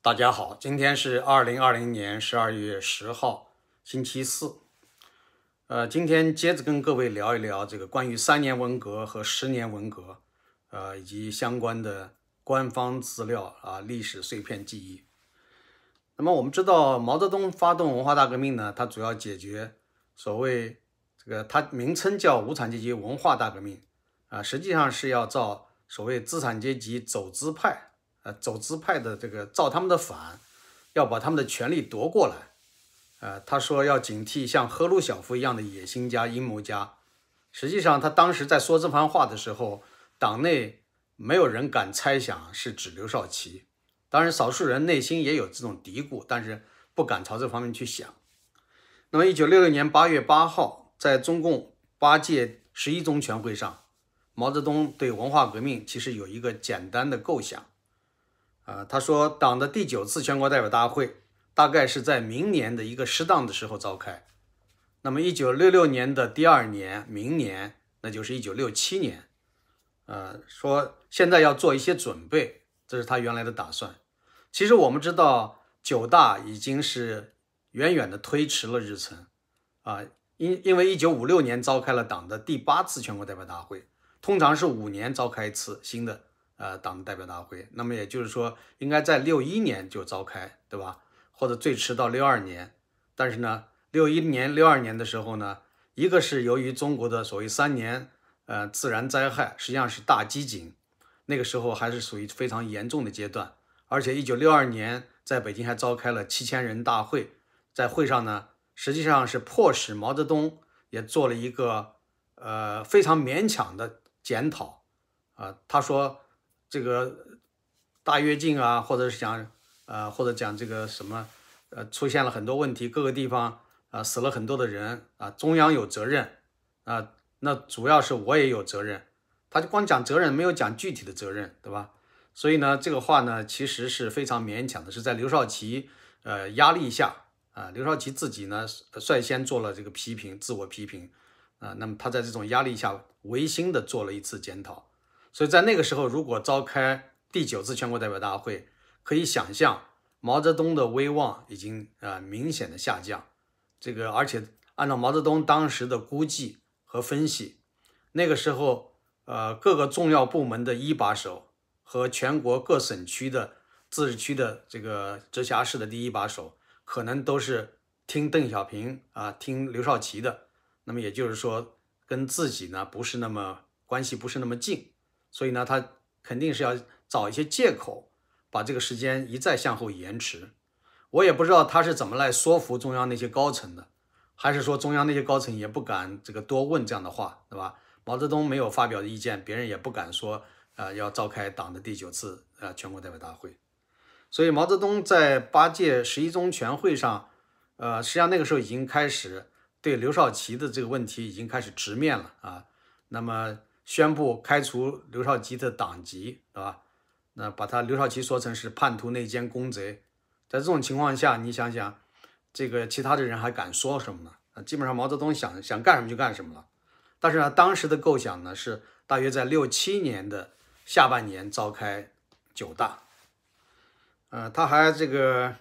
大家好，今天是二零二零年十二月十号，星期四。呃，今天接着跟各位聊一聊这个关于三年文革和十年文革，呃，以及相关的官方资料啊、历史碎片记忆。那么我们知道，毛泽东发动文化大革命呢，它主要解决所谓这个，它名称叫无产阶级文化大革命啊，实际上是要造所谓资产阶级走资派，呃，走资派的这个造他们的反，要把他们的权利夺过来。呃，他说要警惕像赫鲁晓夫一样的野心家、阴谋家。实际上，他当时在说这番话的时候，党内没有人敢猜想是指刘少奇。当然，少数人内心也有这种嘀咕，但是不敢朝这方面去想。那么，一九六六年八月八号，在中共八届十一中全会上，毛泽东对文化革命其实有一个简单的构想。啊，他说，党的第九次全国代表大会大概是在明年的一个适当的时候召开。那么，一九六六年的第二年，明年，那就是一九六七年。呃，说现在要做一些准备。这是他原来的打算。其实我们知道，九大已经是远远的推迟了日程啊，因因为一九五六年召开了党的第八次全国代表大会，通常是五年召开一次新的呃党的代表大会。那么也就是说，应该在六一年就召开，对吧？或者最迟到六二年。但是呢，六一年、六二年的时候呢，一个是由于中国的所谓三年呃自然灾害，实际上是大饥馑。那个时候还是属于非常严重的阶段，而且一九六二年在北京还召开了七千人大会，在会上呢，实际上是迫使毛泽东也做了一个呃非常勉强的检讨啊，他说这个大跃进啊，或者是讲呃或者讲这个什么呃出现了很多问题，各个地方啊死了很多的人啊，中央有责任啊，那主要是我也有责任。他就光讲责任，没有讲具体的责任，对吧？所以呢，这个话呢，其实是非常勉强的，是在刘少奇呃压力下啊，刘少奇自己呢率先做了这个批评，自我批评啊。那么他在这种压力下，违心的做了一次检讨。所以在那个时候，如果召开第九次全国代表大会，可以想象毛泽东的威望已经啊明显的下降。这个而且按照毛泽东当时的估计和分析，那个时候。呃，各个重要部门的一把手和全国各省区的自治区的这个直辖市的第一把手，可能都是听邓小平啊，听刘少奇的。那么也就是说，跟自己呢不是那么关系不是那么近，所以呢，他肯定是要找一些借口，把这个时间一再向后延迟。我也不知道他是怎么来说服中央那些高层的，还是说中央那些高层也不敢这个多问这样的话，对吧？毛泽东没有发表的意见，别人也不敢说，呃，要召开党的第九次呃全国代表大会。所以毛泽东在八届十一中全会上，呃，实际上那个时候已经开始对刘少奇的这个问题已经开始直面了啊。那么宣布开除刘少奇的党籍，对吧？那把他刘少奇说成是叛徒、内奸、公贼。在这种情况下，你想想，这个其他的人还敢说什么呢？基本上毛泽东想想干什么就干什么了。但是呢，当时的构想呢是大约在六七年的下半年召开九大。呃，他还这个，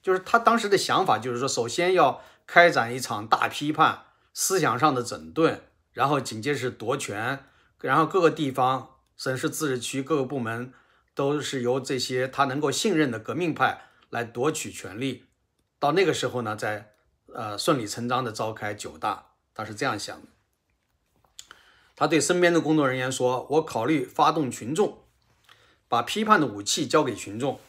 就是他当时的想法就是说，首先要开展一场大批判、思想上的整顿，然后紧接着是夺权，然后各个地方、省市自治区各个部门都是由这些他能够信任的革命派来夺取权力。到那个时候呢，再呃顺理成章的召开九大，他是这样想的。他对身边的工作人员说：“我考虑发动群众，把批判的武器交给群众，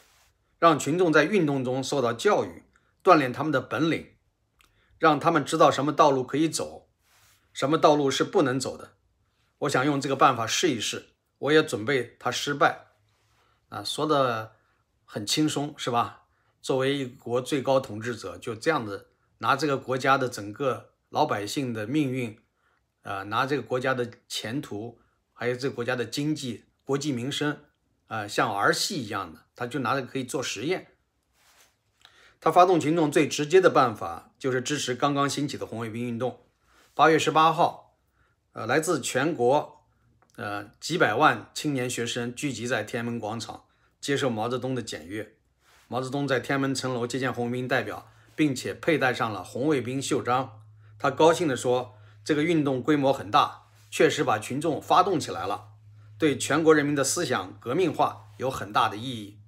让群众在运动中受到教育，锻炼他们的本领，让他们知道什么道路可以走，什么道路是不能走的。我想用这个办法试一试，我也准备他失败。”啊，说的很轻松，是吧？作为一国最高统治者，就这样的拿这个国家的整个老百姓的命运。啊，拿这个国家的前途，还有这个国家的经济、国计民生，啊，像儿戏一样的，他就拿着可以做实验。他发动群众最直接的办法就是支持刚刚兴起的红卫兵运动。八月十八号，呃，来自全国，呃，几百万青年学生聚集在天安门广场，接受毛泽东的检阅。毛泽东在天安门城楼接见红卫兵代表，并且佩戴上了红卫兵袖章。他高兴地说：“这个运动规模很大，确实把群众发动起来了，对全国人民的思想革命化有很大的意义。”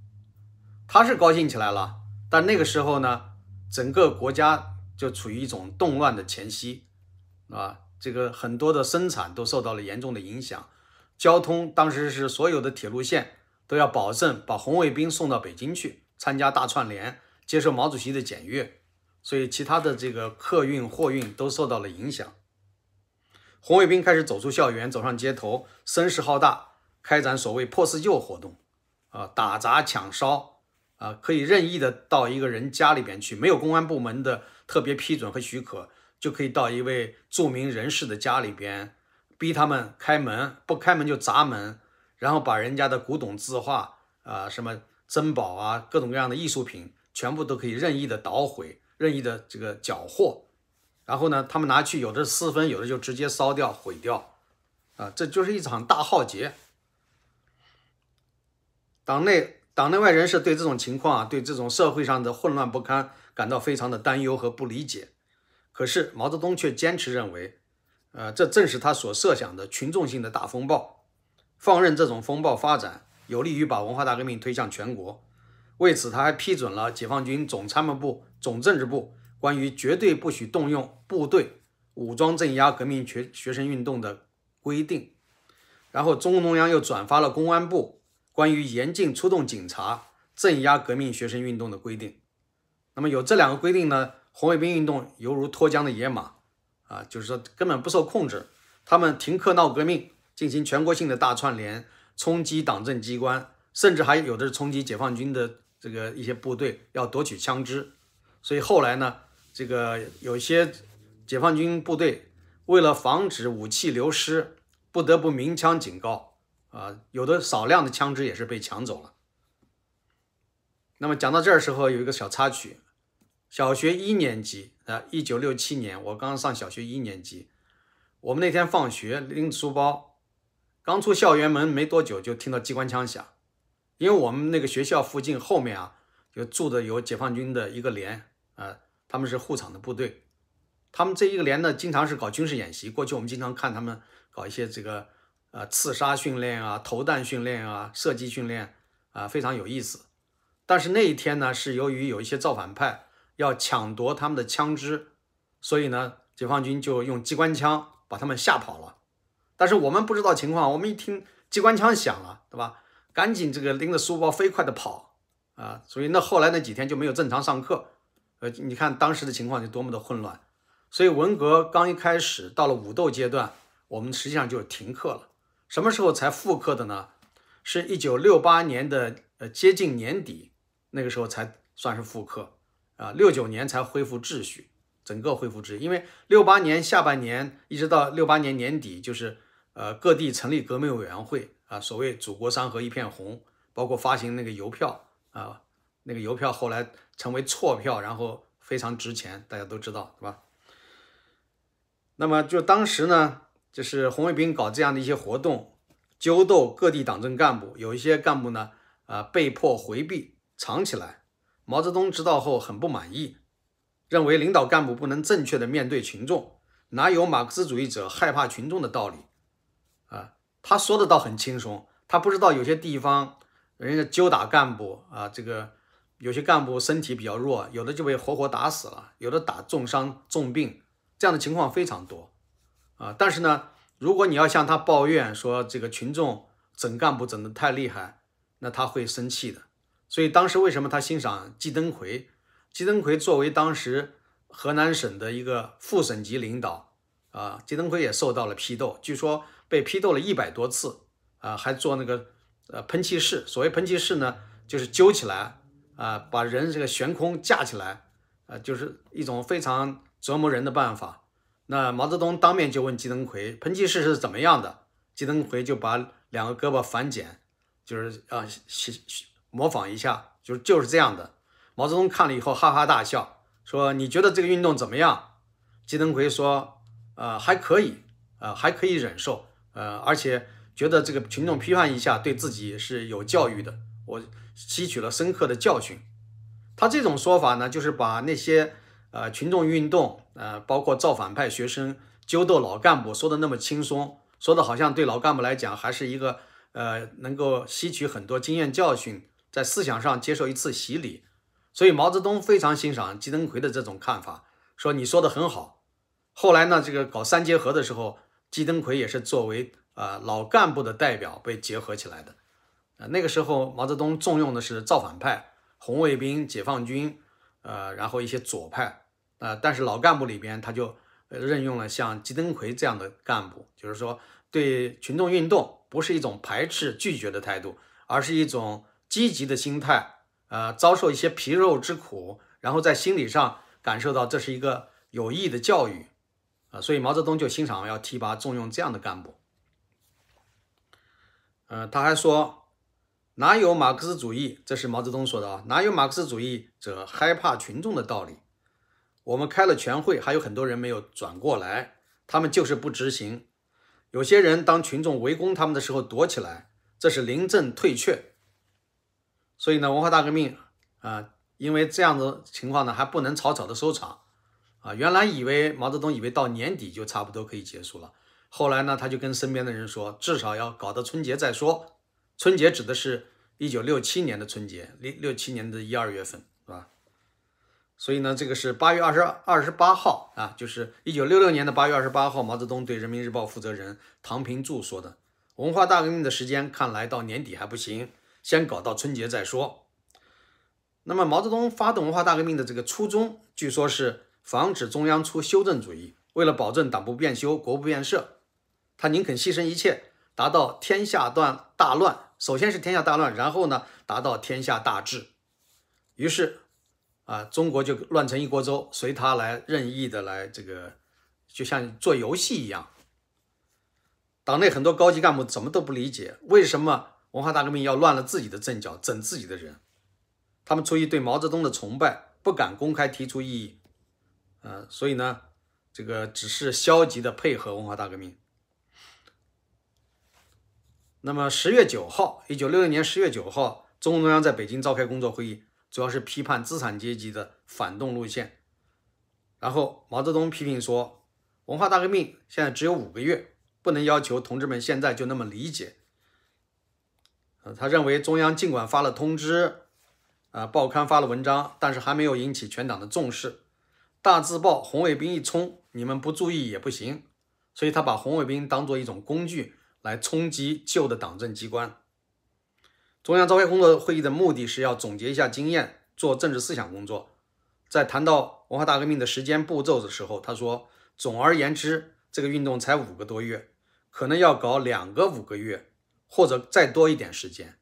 他是高兴起来了，但那个时候呢，整个国家就处于一种动乱的前夕，啊，这个很多的生产都受到了严重的影响，交通当时是所有的铁路线都要保证把红卫兵送到北京去。参加大串联，接受毛主席的检阅，所以其他的这个客运、货运都受到了影响。红卫兵开始走出校园，走上街头，声势浩大，开展所谓“破四旧”活动，啊，打砸抢烧，啊，可以任意的到一个人家里边去，没有公安部门的特别批准和许可，就可以到一位著名人士的家里边，逼他们开门，不开门就砸门，然后把人家的古董字画啊什么。珍宝啊，各种各样的艺术品，全部都可以任意的捣毁，任意的这个缴获。然后呢，他们拿去，有的私分，有的就直接烧掉、毁掉。啊，这就是一场大浩劫。党内党内外人士对这种情况啊，对这种社会上的混乱不堪感到非常的担忧和不理解。可是毛泽东却坚持认为，呃，这正是他所设想的群众性的大风暴，放任这种风暴发展。有利于把文化大革命推向全国。为此，他还批准了解放军总参谋部、总政治部关于绝对不许动用部队武装镇压革命学学生运动的规定。然后，中共中央又转发了公安部关于严禁出动警察镇压革命学生运动的规定。那么，有这两个规定呢，红卫兵运动犹如脱缰的野马啊，就是说根本不受控制。他们停课闹革命，进行全国性的大串联。冲击党政机关，甚至还有的是冲击解放军的这个一些部队，要夺取枪支。所以后来呢，这个有些解放军部队为了防止武器流失，不得不鸣枪警告啊，有的少量的枪支也是被抢走了。那么讲到这儿时候，有一个小插曲：小学一年级啊，一九六七年，我刚上小学一年级，我们那天放学拎书包。刚出校园门没多久，就听到机关枪响，因为我们那个学校附近后面啊，就住的有解放军的一个连，啊，他们是护场的部队，他们这一个连呢，经常是搞军事演习。过去我们经常看他们搞一些这个，呃，刺杀训练啊，投弹训练啊，射击训练啊，非常有意思。但是那一天呢，是由于有一些造反派要抢夺他们的枪支，所以呢，解放军就用机关枪把他们吓跑了。但是我们不知道情况，我们一听机关枪响了，对吧？赶紧这个拎着书包飞快的跑啊！所以那后来那几天就没有正常上课。呃，你看当时的情况就多么的混乱。所以文革刚一开始到了武斗阶段，我们实际上就停课了。什么时候才复课的呢？是一九六八年的呃接近年底，那个时候才算是复课啊。六九年才恢复秩序，整个恢复秩序。因为六八年下半年一直到六八年年底就是。呃，各地成立革命委员会啊，所谓“祖国山河一片红”，包括发行那个邮票啊，那个邮票后来成为错票，然后非常值钱，大家都知道，对吧？那么就当时呢，就是红卫兵搞这样的一些活动，揪斗各地党政干部，有一些干部呢，啊，被迫回避藏起来。毛泽东知道后很不满意，认为领导干部不能正确的面对群众，哪有马克思主义者害怕群众的道理？啊，他说的倒很轻松，他不知道有些地方人家揪打干部啊，这个有些干部身体比较弱，有的就被活活打死了，有的打重伤重病，这样的情况非常多啊。但是呢，如果你要向他抱怨说这个群众整干部整的太厉害，那他会生气的。所以当时为什么他欣赏季登奎？季登奎作为当时河南省的一个副省级领导啊，季登奎也受到了批斗，据说。被批斗了一百多次啊，还做那个呃喷气式。所谓喷气式呢，就是揪起来啊，把人这个悬空架起来啊，就是一种非常折磨人的办法。那毛泽东当面就问季登奎，喷气式是怎么样的？季登奎就把两个胳膊反剪，就是啊，模仿一下，就就是这样的。毛泽东看了以后哈哈大笑，说：“你觉得这个运动怎么样？”季登奎说：“呃，还可以，呃，还可以忍受。”呃，而且觉得这个群众批判一下对自己是有教育的，我吸取了深刻的教训，他这种说法呢，就是把那些呃群众运动，呃，包括造反派学生揪斗老干部说的那么轻松，说的好像对老干部来讲还是一个呃能够吸取很多经验教训，在思想上接受一次洗礼。所以毛泽东非常欣赏季登奎的这种看法，说你说的很好。后来呢，这个搞三结合的时候，季登奎也是作为啊老干部的代表被结合起来的。啊，那个时候毛泽东重用的是造反派、红卫兵、解放军，呃，然后一些左派，啊，但是老干部里边他就任用了像季登奎这样的干部，就是说对群众运动不是一种排斥拒绝的态度，而是一种积极的心态。呃，遭受一些皮肉之苦，然后在心理上感受到这是一个有益的教育，啊，所以毛泽东就欣赏要提拔重用这样的干部。呃，他还说，哪有马克思主义？这是毛泽东说的啊，哪有马克思主义者害怕群众的道理？我们开了全会，还有很多人没有转过来，他们就是不执行。有些人当群众围攻他们的时候躲起来，这是临阵退却。所以呢，文化大革命啊，因为这样的情况呢，还不能草草的收场啊。原来以为毛泽东以为到年底就差不多可以结束了，后来呢，他就跟身边的人说，至少要搞到春节再说。春节指的是一九六七年的春节，六六七年的一二月份，是吧？所以呢，这个是八月二十二十八号啊，就是一九六六年的八月二十八号，毛泽东对人民日报负责人唐平柱说的：“文化大革命的时间看来到年底还不行。”先搞到春节再说。那么，毛泽东发动文化大革命的这个初衷，据说是防止中央出修正主义。为了保证党不变修、国不变社，他宁肯牺牲一切，达到天下断大乱。首先是天下大乱，然后呢，达到天下大治。于是，啊，中国就乱成一锅粥，随他来任意的来这个，就像做游戏一样。党内很多高级干部怎么都不理解，为什么？文化大革命要乱了自己的阵脚，整自己的人。他们出于对毛泽东的崇拜，不敢公开提出异议，呃，所以呢，这个只是消极的配合文化大革命。那么十月九号，一九六六年十月九号，中共中央在北京召开工作会议，主要是批判资产阶级的反动路线。然后毛泽东批评说，文化大革命现在只有五个月，不能要求同志们现在就那么理解。呃，他认为中央尽管发了通知，啊，报刊发了文章，但是还没有引起全党的重视。大字报红卫兵一冲，你们不注意也不行。所以他把红卫兵当做一种工具来冲击旧的党政机关。中央召开工作会议的目的是要总结一下经验，做政治思想工作。在谈到文化大革命的时间步骤的时候，他说：“总而言之，这个运动才五个多月，可能要搞两个五个月。”或者再多一点时间，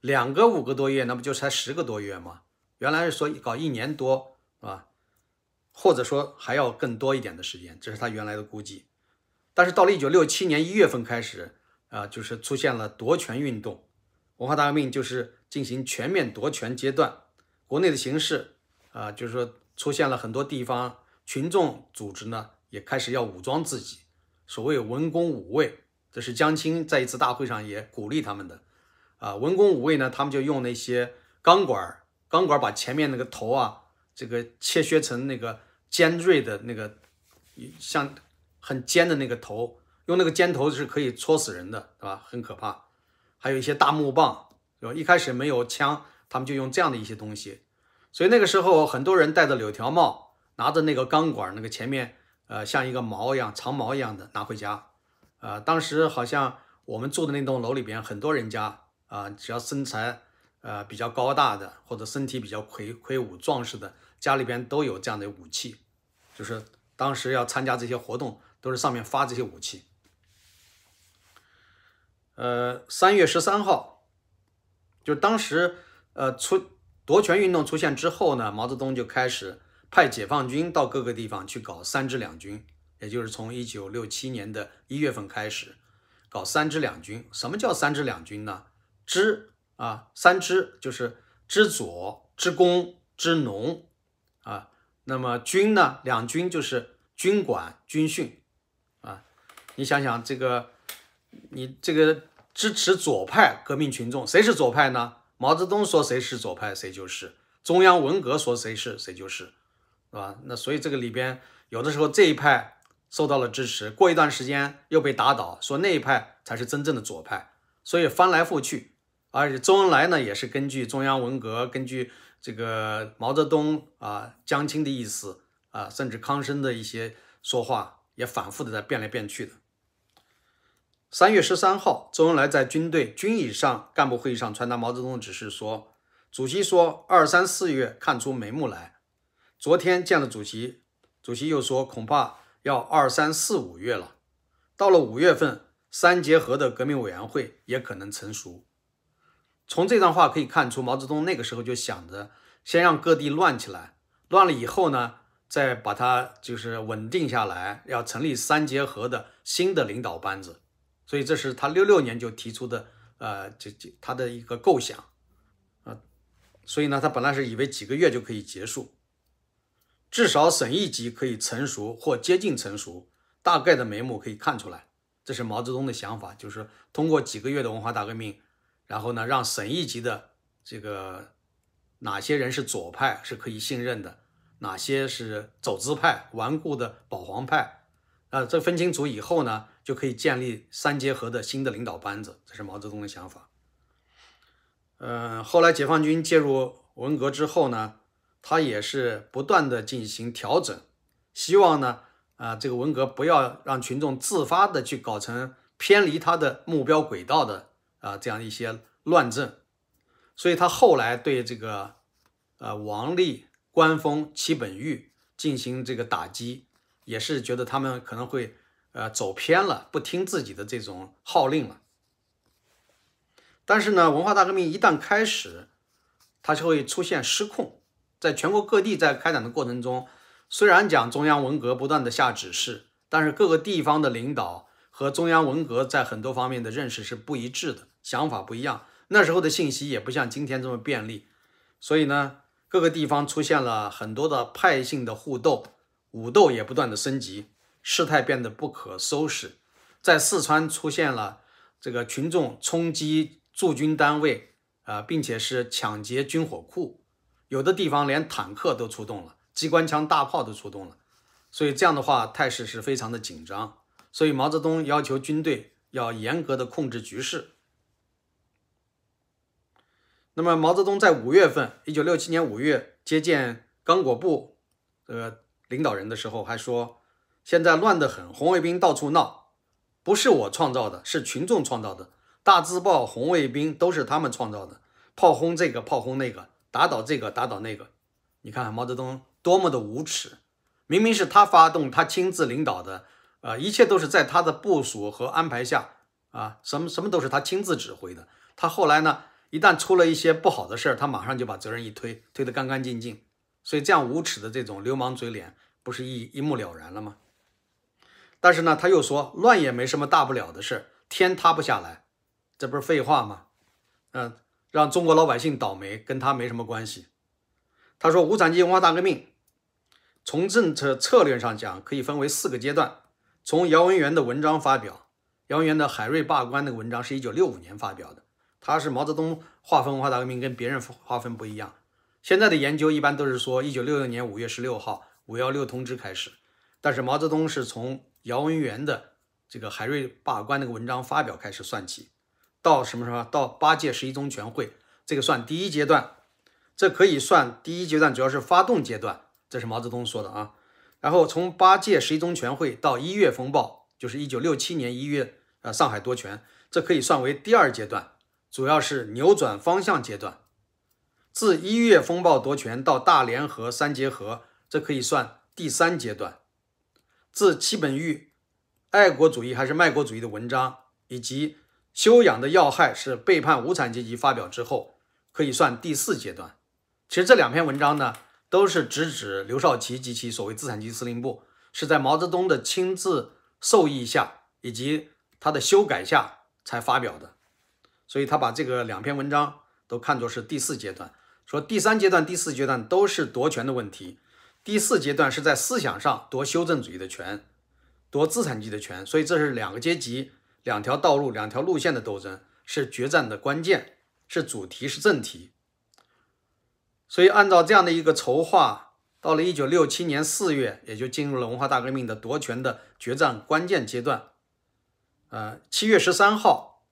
两个五个多月，那不就才十个多月吗？原来是说搞一年多，是吧？或者说还要更多一点的时间，这是他原来的估计。但是到了一九六七年一月份开始，啊，就是出现了夺权运动，文化大革命就是进行全面夺权阶段。国内的形势，啊，就是说出现了很多地方群众组织呢，也开始要武装自己，所谓文工武卫。这是江青在一次大会上也鼓励他们的，啊，文工五位呢，他们就用那些钢管，钢管把前面那个头啊，这个切削成那个尖锐的那个，像很尖的那个头，用那个尖头是可以戳死人的，对吧？很可怕。还有一些大木棒，对吧？一开始没有枪，他们就用这样的一些东西。所以那个时候，很多人戴着柳条帽，拿着那个钢管，那个前面呃像一个矛一样长矛一样的拿回家。啊，当时好像我们住的那栋楼里边，很多人家啊，只要身材呃比较高大的，或者身体比较魁魁梧壮实的，家里边都有这样的武器，就是当时要参加这些活动，都是上面发这些武器。呃，三月十三号，就当时呃出夺权运动出现之后呢，毛泽东就开始派解放军到各个地方去搞三支两军。也就是从一九六七年的一月份开始，搞三支两军。什么叫三支两军呢？支啊，三支就是支左、支工、支农啊。那么军呢？两军就是军管、军训啊。你想想这个，你这个支持左派革命群众，谁是左派呢？毛泽东说谁是左派，谁就是。中央文革说谁是谁就是，是吧？那所以这个里边有的时候这一派受到了支持，过一段时间又被打倒，说那一派才是真正的左派，所以翻来覆去。而且周恩来呢，也是根据中央文革，根据这个毛泽东啊、江青的意思啊，甚至康生的一些说话，也反复的在变来变去的。三月十三号，周恩来在军队军以上干部会议上传达毛泽东指示说：“主席说二三四月看出眉目来。昨天见了主席，主席又说恐怕要二三四五月了。到了五月份，三结合的革命委员会也可能成熟。”从这段话可以看出，毛泽东那个时候就想着先让各地乱起来，乱了以后呢，再把它就是稳定下来，要成立三结合的新的领导班子。所以这是他六六年就提出的，呃，这这他的一个构想啊。所以呢，他本来是以为几个月就可以结束，至少省一级可以成熟或接近成熟，大概的眉目可以看出来。这是毛泽东的想法，就是通过几个月的文化大革命。然后呢，让省一级的这个哪些人是左派是可以信任的，哪些是走资派、顽固的保皇派，啊，这分清楚以后呢，就可以建立三结合的新的领导班子。这是毛泽东的想法。嗯，后来解放军介入文革之后呢，他也是不断的进行调整，希望呢，啊，这个文革不要让群众自发的去搞成偏离他的目标轨道的。啊，这样一些乱政，所以他后来对这个呃王立、关锋、戚本禹进行这个打击，也是觉得他们可能会呃走偏了，不听自己的这种号令了。但是呢，文化大革命一旦开始，它就会出现失控，在全国各地在开展的过程中，虽然讲中央文革不断的下指示，但是各个地方的领导和中央文革在很多方面的认识是不一致的。想法不一样，那时候的信息也不像今天这么便利，所以呢，各个地方出现了很多的派性的互斗，武斗也不断的升级，事态变得不可收拾。在四川出现了这个群众冲击驻军单位啊，并且是抢劫军火库，有的地方连坦克都出动了，机关枪、大炮都出动了，所以这样的话态势是非常的紧张。所以毛泽东要求军队要严格的控制局势。那么，毛泽东在五月份，一九六七年五月接见刚果部呃领导人的时候，还说：“现在乱得很，红卫兵到处闹，不是我创造的，是群众创造的。大字报、红卫兵都是他们创造的，炮轰这个，炮轰那个，打倒这个，打倒那个。你看毛泽东多么的无耻！明明是他发动，他亲自领导的，啊，一切都是在他的部署和安排下，啊，什么什么都是他亲自指挥的。他后来呢？”一旦出了一些不好的事儿，他马上就把责任一推，推得干干净净。所以这样无耻的这种流氓嘴脸，不是一一目了然了吗？但是呢，他又说乱也没什么大不了的事，天塌不下来，这不是废话吗？嗯，让中国老百姓倒霉跟他没什么关系。他说，无产阶级文化大革命从政策策略上讲，可以分为四个阶段。从姚文元的文章发表，姚文元的海瑞罢官那个文章是一九六五年发表的。他是毛泽东划分文化大革命跟别人划分不一样。现在的研究一般都是说一九六六年五月十六号五幺六通知开始，但是毛泽东是从姚文元的这个海瑞罢官那个文章发表开始算起，到什么时候？到八届十一中全会，这个算第一阶段。这可以算第一阶段，主要是发动阶段，这是毛泽东说的啊。然后从八届十一中全会到一月风暴，就是一九六七年一月呃上海夺权，这可以算为第二阶段。主要是扭转方向阶段，自一月风暴夺权到大联合三结合，这可以算第三阶段。自戚本禹爱国主义还是卖国主义的文章，以及修养的要害是背叛无产阶级发表之后，可以算第四阶段。其实这两篇文章呢，都是直指刘少奇及其所谓资产阶级司令部，是在毛泽东的亲自授意下以及他的修改下才发表的。所以他把这个两篇文章都看作是第四阶段，说第三阶段、第四阶段都是夺权的问题，第四阶段是在思想上夺修正主义的权，夺资产阶级的权。所以这是两个阶级、两条道路、两条路线的斗争，是决战的关键，是主题，是正题。所以按照这样的一个筹划，到了一九六七年四月，也就进入了文化大革命的夺权的决战关键阶段。呃，七月十三号，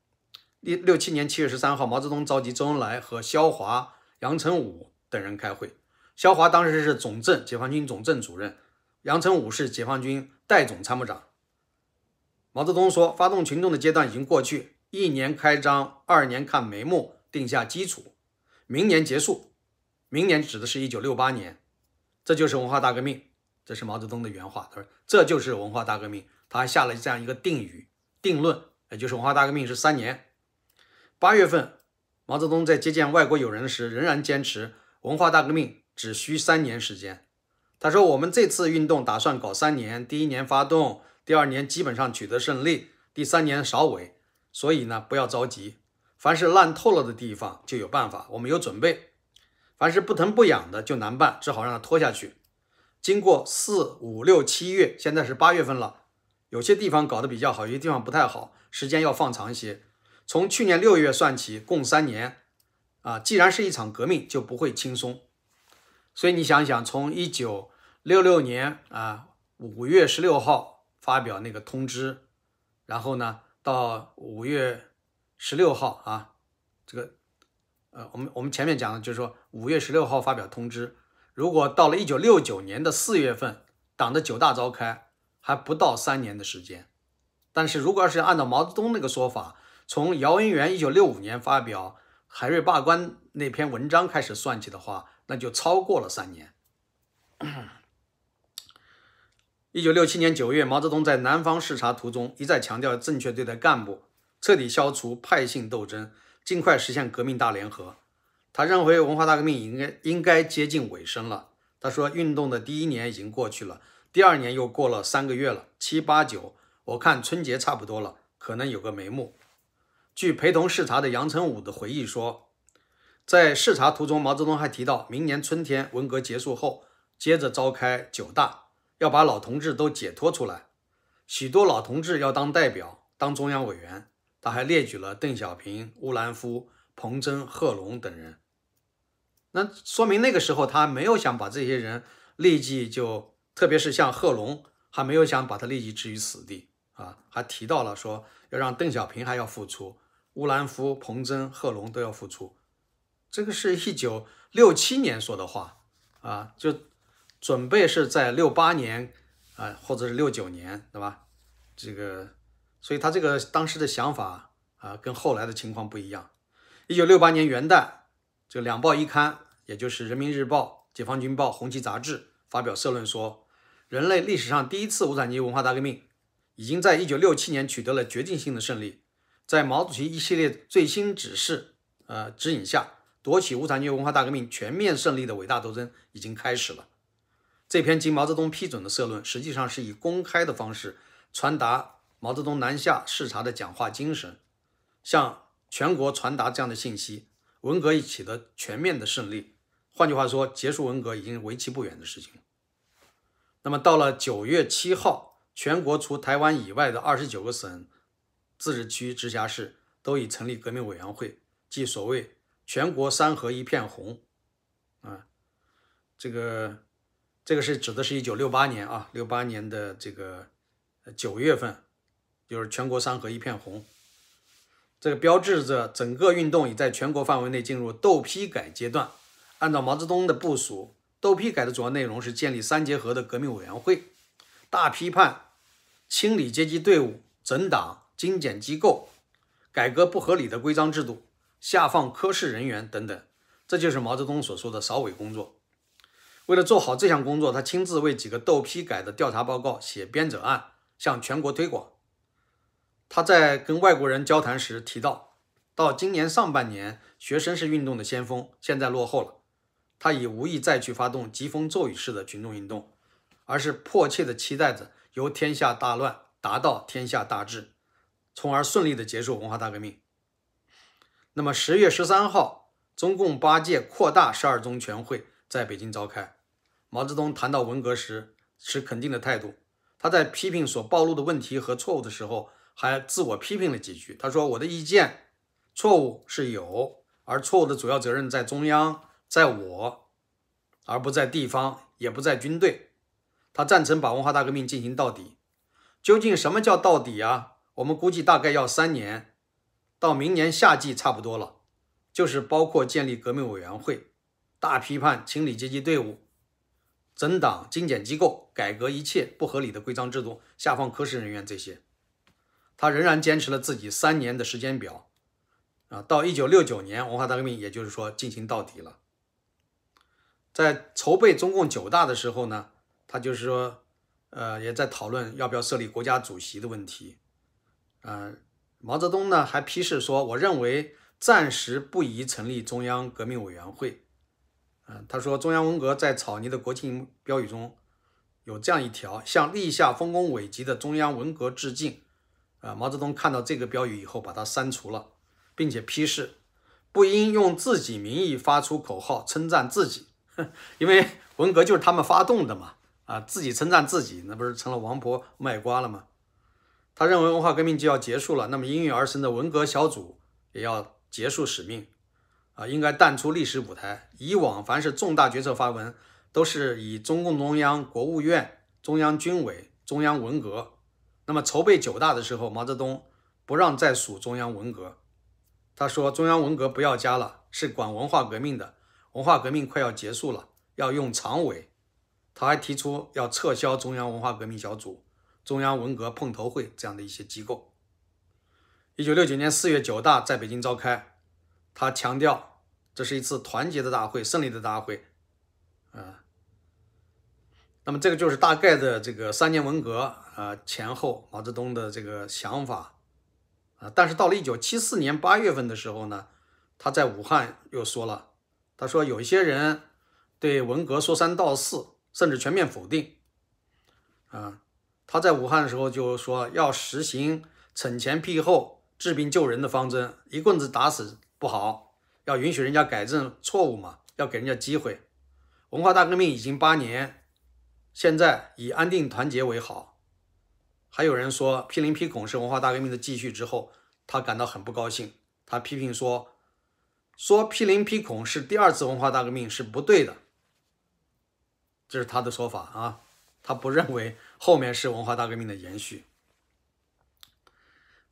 六六七年七月十三号，毛泽东召集周恩来和萧华、杨成武等人开会。萧华当时是总政，解放军总政主任；杨成武是解放军代总参谋长。毛泽东说：“发动群众的阶段已经过去，一年开张，二年看眉目，定下基础，明年结束。明年指的是一九六八年。”这就是文化大革命，这是毛泽东的原话。他说：“这就是文化大革命。”他还下了这样一个定语、定论，也就是文化大革命是三年。八月份，毛泽东在接见外国友人时，仍然坚持文化大革命只需三年时间。他说：“我们这次运动打算搞三年，第一年发动，第二年基本上取得胜利，第三年少尾。所以呢，不要着急。凡是烂透了的地方就有办法，我们有准备。”凡是不疼不痒的就难办，只好让它拖下去。经过四五六七月，现在是八月份了，有些地方搞得比较好，有些地方不太好，时间要放长一些。从去年六月算起，共三年。啊，既然是一场革命，就不会轻松。所以你想想，从一九六六年啊五月十六号发表那个通知，然后呢，到五月十六号啊，这个。呃，我们我们前面讲的就是说，五月十六号发表通知，如果到了一九六九年的四月份，党的九大召开，还不到三年的时间。但是如果要是按照毛泽东那个说法，从姚文元一九六五年发表海瑞罢官那篇文章开始算起的话，那就超过了三年。一九六七年九月，毛泽东在南方视察途中一再强调正确对待干部，彻底消除派性斗争。尽快实现革命大联合。他认为文化大革命应该应该接近尾声了。他说，运动的第一年已经过去了，第二年又过了三个月了，七八九，我看春节差不多了，可能有个眉目。据陪同视察的杨成武的回忆说，在视察途中，毛泽东还提到，明年春天文革结束后，接着召开九大，要把老同志都解脱出来，许多老同志要当代表，当中央委员。他还列举了邓小平、乌兰夫、彭真、贺龙等人，那说明那个时候他没有想把这些人立即就，特别是像贺龙，还没有想把他立即置于死地。啊，还提到了说要让邓小平还要复出，乌兰夫、彭真、贺龙都要复出，这个是一九六七年说的话。啊，就准备是在六八年啊，或者是六九年，对吧？这个。所以他这个当时的想法啊，跟后来的情况不一样。一九六八年元旦，这两报一刊，也就是《人民日报》《解放军报》《红旗杂志》发表社论说，人类历史上第一次无产阶级文化大革命，已经在一九六七年取得了决定性的胜利。在毛主席一系列最新指示呃指引下，夺取无产阶级文化大革命全面胜利的伟大斗争已经开始了。这篇经毛泽东批准的社论，实际上是以公开的方式传达。毛泽东南下视察的讲话精神，向全国传达这样的信息：文革已取得全面的胜利。换句话说，结束文革已经为期不远的事情。那么到了九月七号，全国除台湾以外的二十九个省、自治区、直辖市都已成立革命委员会，即所谓“全国山河一片红”。啊，这个这个是指的是一九六八年啊，六八年的这个九月份。就是全国山河一片红，这个标志着整个运动已在全国范围内进入斗批改阶段。按照毛泽东的部署，斗批改的主要内容是建立三结合的革命委员会，大批判、清理阶级队伍、整党、精简机构、改革不合理的规章制度、下放科室人员等等。这就是毛泽东所说的扫尾工作。为了做好这项工作，他亲自为几个斗批改的调查报告写编者案，向全国推广。他在跟外国人交谈时提到，到今年上半年，学生是运动的先锋，现在落后了。他已无意再去发动疾风骤雨式的群众运动，而是迫切地期待着由天下大乱达到天下大治，从而顺利地结束文化大革命。那么十月十三号，中共八届扩大十二中全会在北京召开。毛泽东谈到文革时持肯定的态度，他在批评所暴露的问题和错误的时候。还自我批评了几句。他说：“我的意见错误是有，而错误的主要责任在中央，在我，而不在地方，也不在军队。他赞成把文化大革命进行到底。究竟什么叫到底啊？我们估计大概要三年，到明年夏季差不多了。就是包括建立革命委员会，大批判清理阶级队伍，整党精简机构，改革一切不合理的规章制度，下放科室人员这些。他仍然坚持了自己三年的时间表，啊，到一九六九年文化大革命，也就是说进行到底了。在筹备中共九大的时候呢，他就是说，呃，也在讨论要不要设立国家主席的问题。嗯，毛泽东呢还批示说，我认为。暂时不宜成立中央革命委员会。他说，中央文革在草拟的国庆标语中有这样一条：“向立下丰功伟绩的中央文革致敬。”啊，毛泽东看到这个标语以后，把它删除了，并且批示不应用自己名义发出口号称赞自己，因为文革就是他们发动的嘛。啊，自己称赞自己，那不是成了王婆卖瓜了吗？他认为文化革命就要结束了，那么应运而生的文革小组也要。结束使命，啊，应该淡出历史舞台。以往凡是重大决策发文，都是以中共中央、国务院、中央军委、中央文革。那么筹备九大的时候，毛泽东不让再数中央文革，他说中央文革不要加了，是管文化革命的。文化革命快要结束了，要用常委。他还提出要撤销中央文化革命小组、中央文革碰头会这样的一些机构。一九六九年四月九大在北京召开，他强调这是一次团结的大会、胜利的大会，啊，那么这个就是大概的这个三年文革啊前后毛泽东的这个想法啊，但是到了一九七四年八月份的时候呢，他在武汉又说了，他说有一些人对文革说三道四，甚至全面否定，啊，他在武汉的时候就说要实行惩前毖后。治病救人的方针，一棍子打死不好，要允许人家改正错误嘛，要给人家机会。文化大革命已经八年，现在以安定团结为好。还有人说批林批孔是文化大革命的继续之后，他感到很不高兴，他批评说，说批林批孔是第二次文化大革命是不对的，这是他的说法啊，他不认为后面是文化大革命的延续。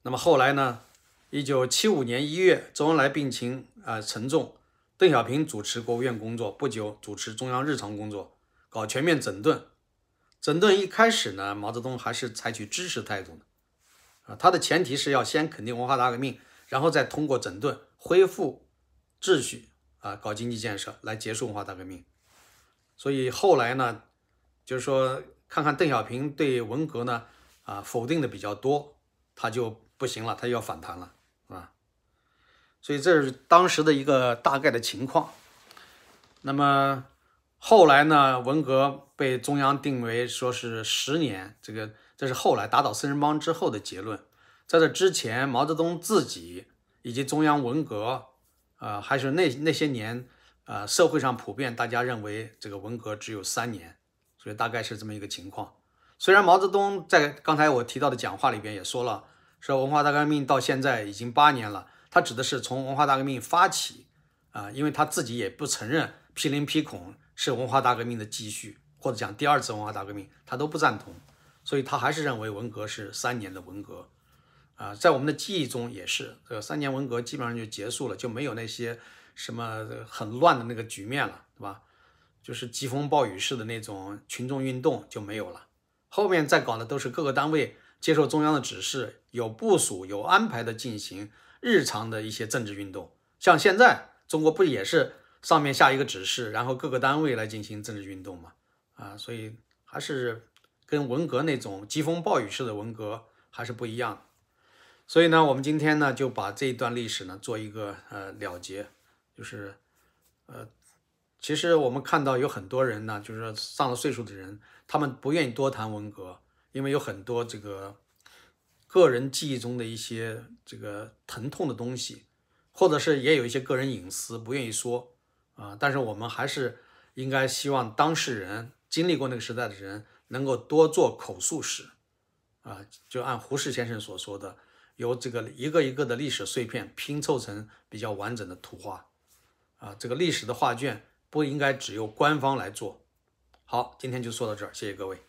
那么后来呢？一九七五年一月，周恩来病情啊沉重，邓小平主持国务院工作，不久主持中央日常工作，搞全面整顿。整顿一开始呢，毛泽东还是采取支持态度的，啊，他的前提是要先肯定文化大革命，然后再通过整顿恢复秩序啊，搞经济建设来结束文化大革命。所以后来呢，就是说看看邓小平对文革呢啊否定的比较多，他就。不行了，他要反弹了，所以这是当时的一个大概的情况。那么后来呢，文革被中央定为说是十年，这个这是后来打倒四人帮之后的结论。在这之前，毛泽东自己以及中央文革，呃，还是那那些年，呃，社会上普遍大家认为这个文革只有三年，所以大概是这么一个情况。虽然毛泽东在刚才我提到的讲话里边也说了。说文化大革命到现在已经八年了，他指的是从文化大革命发起啊，因为他自己也不承认批林批孔是文化大革命的继续，或者讲第二次文化大革命，他都不赞同，所以他还是认为文革是三年的文革啊，在我们的记忆中也是这个三年文革基本上就结束了，就没有那些什么很乱的那个局面了，对吧？就是疾风暴雨式的那种群众运动就没有了，后面再搞的都是各个单位。接受中央的指示，有部署、有安排的进行日常的一些政治运动。像现在中国不也是上面下一个指示，然后各个单位来进行政治运动嘛？啊，所以还是跟文革那种疾风暴雨式的文革还是不一样。所以呢，我们今天呢就把这一段历史呢做一个呃了结，就是呃，其实我们看到有很多人呢，就是上了岁数的人，他们不愿意多谈文革。因为有很多这个个人记忆中的一些这个疼痛的东西，或者是也有一些个人隐私不愿意说啊，但是我们还是应该希望当事人经历过那个时代的人能够多做口述史啊，就按胡适先生所说的，由这个一个一个的历史碎片拼凑成比较完整的图画啊，这个历史的画卷不应该只由官方来做。好，今天就说到这儿，谢谢各位。